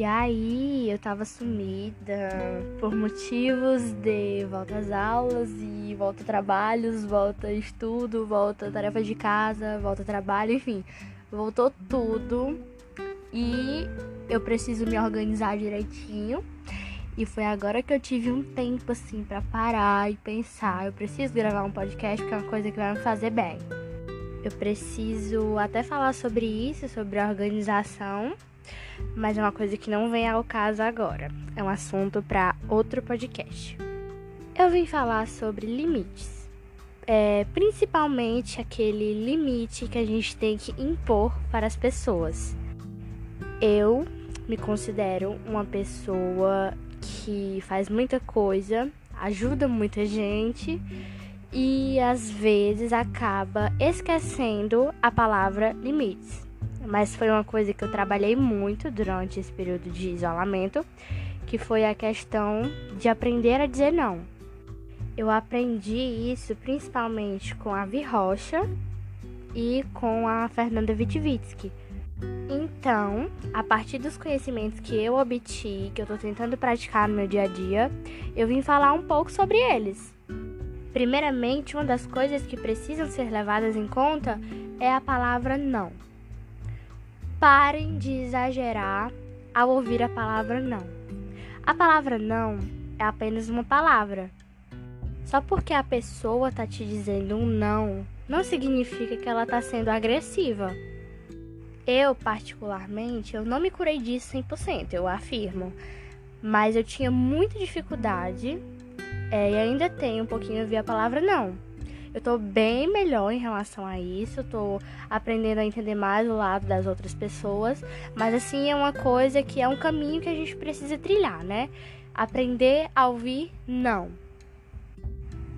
E aí eu tava sumida por motivos de volta às aulas e volta a trabalhos, volta a estudo, volta a tarefa de casa, volta a trabalho, enfim, voltou tudo. E eu preciso me organizar direitinho. E foi agora que eu tive um tempo assim para parar e pensar, eu preciso gravar um podcast porque é uma coisa que vai me fazer bem. Eu preciso até falar sobre isso, sobre a organização mas é uma coisa que não vem ao caso agora. É um assunto para outro podcast. Eu vim falar sobre limites. É, principalmente aquele limite que a gente tem que impor para as pessoas. Eu me considero uma pessoa que faz muita coisa, ajuda muita gente e às vezes acaba esquecendo a palavra limites mas foi uma coisa que eu trabalhei muito durante esse período de isolamento, que foi a questão de aprender a dizer não. Eu aprendi isso principalmente com a Vi Rocha e com a Fernanda Witkowski. Então, a partir dos conhecimentos que eu obti, que eu estou tentando praticar no meu dia a dia, eu vim falar um pouco sobre eles. Primeiramente, uma das coisas que precisam ser levadas em conta é a palavra não. Parem de exagerar ao ouvir a palavra não. A palavra não é apenas uma palavra. Só porque a pessoa está te dizendo um não, não significa que ela está sendo agressiva. Eu, particularmente, eu não me curei disso 100%, eu afirmo. Mas eu tinha muita dificuldade é, e ainda tenho um pouquinho a ouvir a palavra não. Eu tô bem melhor em relação a isso, eu tô aprendendo a entender mais o lado das outras pessoas, mas assim é uma coisa que é um caminho que a gente precisa trilhar, né? Aprender a ouvir não.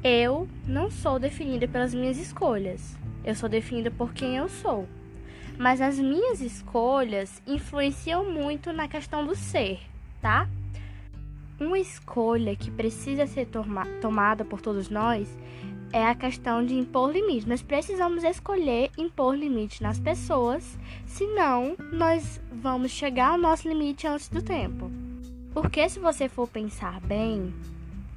Eu não sou definida pelas minhas escolhas. Eu sou definida por quem eu sou. Mas as minhas escolhas influenciam muito na questão do ser, tá? Uma escolha que precisa ser toma tomada por todos nós é a questão de impor limites. Nós precisamos escolher impor limites nas pessoas, senão nós vamos chegar ao nosso limite antes do tempo. Porque se você for pensar bem,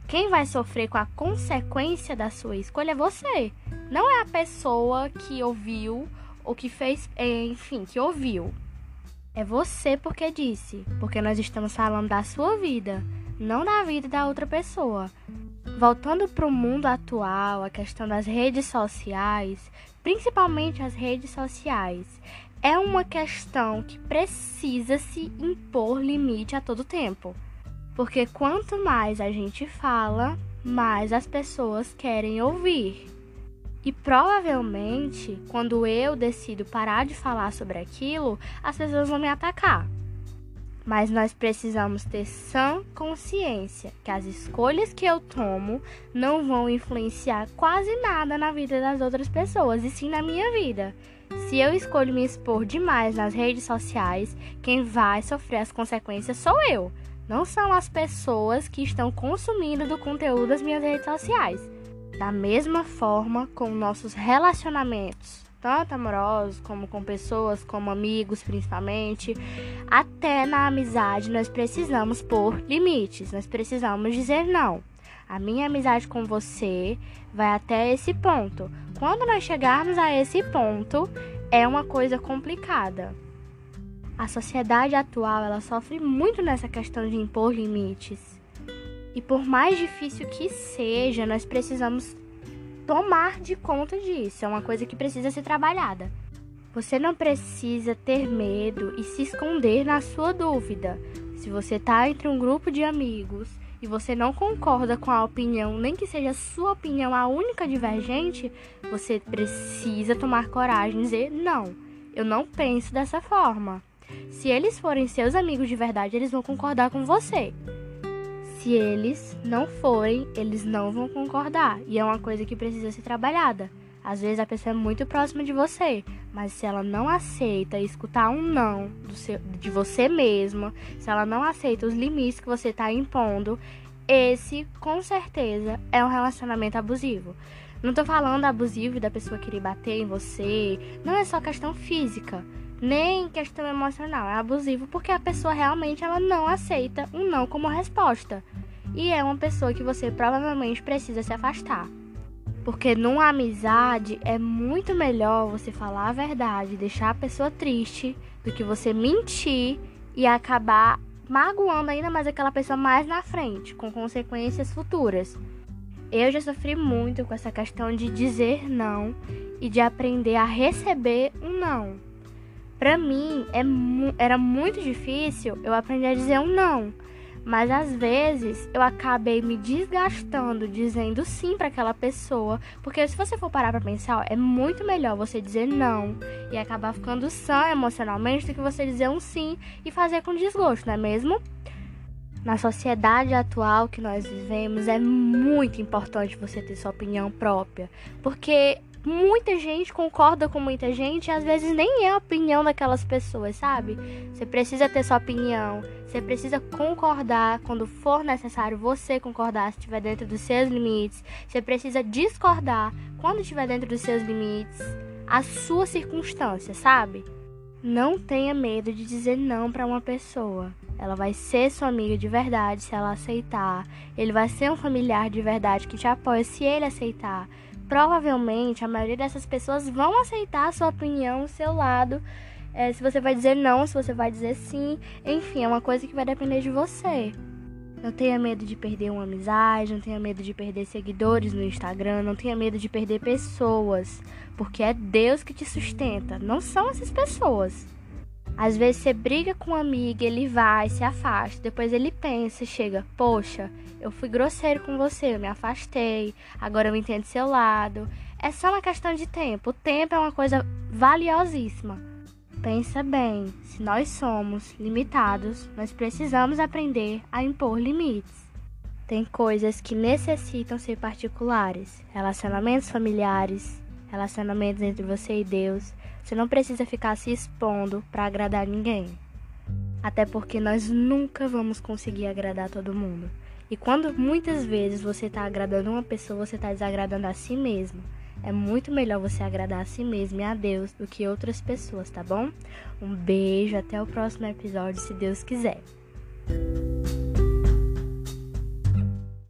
quem vai sofrer com a consequência da sua escolha é você. Não é a pessoa que ouviu ou que fez, enfim, que ouviu. É você porque disse, porque nós estamos falando da sua vida, não da vida da outra pessoa. Voltando para o mundo atual, a questão das redes sociais, principalmente as redes sociais, é uma questão que precisa se impor limite a todo tempo. Porque quanto mais a gente fala, mais as pessoas querem ouvir. E provavelmente, quando eu decido parar de falar sobre aquilo, as pessoas vão me atacar. Mas nós precisamos ter sã consciência que as escolhas que eu tomo não vão influenciar quase nada na vida das outras pessoas, e sim na minha vida. Se eu escolho me expor demais nas redes sociais, quem vai sofrer as consequências sou eu. Não são as pessoas que estão consumindo do conteúdo das minhas redes sociais. Da mesma forma com nossos relacionamentos tanto amorosos como com pessoas, como amigos principalmente, até na amizade nós precisamos pôr limites, nós precisamos dizer não. A minha amizade com você vai até esse ponto. Quando nós chegarmos a esse ponto, é uma coisa complicada. A sociedade atual ela sofre muito nessa questão de impor limites. E por mais difícil que seja, nós precisamos tomar de conta disso. É uma coisa que precisa ser trabalhada. Você não precisa ter medo e se esconder na sua dúvida. Se você está entre um grupo de amigos e você não concorda com a opinião, nem que seja a sua opinião a única divergente, você precisa tomar coragem e dizer: não, eu não penso dessa forma. Se eles forem seus amigos de verdade, eles vão concordar com você. Se eles não forem, eles não vão concordar. E é uma coisa que precisa ser trabalhada. Às vezes a pessoa é muito próxima de você, mas se ela não aceita escutar um não seu, de você mesma, se ela não aceita os limites que você está impondo, esse com certeza é um relacionamento abusivo. Não tô falando abusivo da pessoa querer bater em você, não é só questão física. nem questão emocional, é abusivo porque a pessoa realmente ela não aceita um não como resposta. E é uma pessoa que você provavelmente precisa se afastar. Porque numa amizade é muito melhor você falar a verdade, deixar a pessoa triste, do que você mentir e acabar magoando ainda mais aquela pessoa mais na frente, com consequências futuras. Eu já sofri muito com essa questão de dizer não e de aprender a receber um não. Para mim é mu era muito difícil eu aprender a dizer um não. Mas às vezes eu acabei me desgastando dizendo sim para aquela pessoa, porque se você for parar para pensar, é muito melhor você dizer não e acabar ficando sã emocionalmente do que você dizer um sim e fazer com desgosto, não é mesmo? Na sociedade atual que nós vivemos, é muito importante você ter sua opinião própria, porque muita gente concorda com muita gente e às vezes nem é a opinião daquelas pessoas, sabe? Você precisa ter sua opinião, você precisa concordar quando for necessário você concordar se estiver dentro dos seus limites. Você precisa discordar quando estiver dentro dos seus limites, a sua circunstância, sabe? Não tenha medo de dizer não para uma pessoa. Ela vai ser sua amiga de verdade se ela aceitar. Ele vai ser um familiar de verdade que te apoia se ele aceitar provavelmente a maioria dessas pessoas vão aceitar a sua opinião, o seu lado. É, se você vai dizer não, se você vai dizer sim. Enfim, é uma coisa que vai depender de você. Não tenha medo de perder uma amizade, não tenha medo de perder seguidores no Instagram, não tenha medo de perder pessoas, porque é Deus que te sustenta, não são essas pessoas. Às vezes você briga com um amigo, ele vai, se afasta, depois ele pensa chega, poxa, eu fui grosseiro com você, eu me afastei, agora eu entendo seu lado. É só uma questão de tempo. O tempo é uma coisa valiosíssima. Pensa bem, se nós somos limitados, nós precisamos aprender a impor limites. Tem coisas que necessitam ser particulares, relacionamentos familiares, relacionamentos entre você e Deus, você não precisa ficar se expondo para agradar ninguém. Até porque nós nunca vamos conseguir agradar todo mundo. E quando muitas vezes você está agradando uma pessoa, você está desagradando a si mesmo. É muito melhor você agradar a si mesmo e a Deus do que outras pessoas, tá bom? Um beijo, até o próximo episódio, se Deus quiser.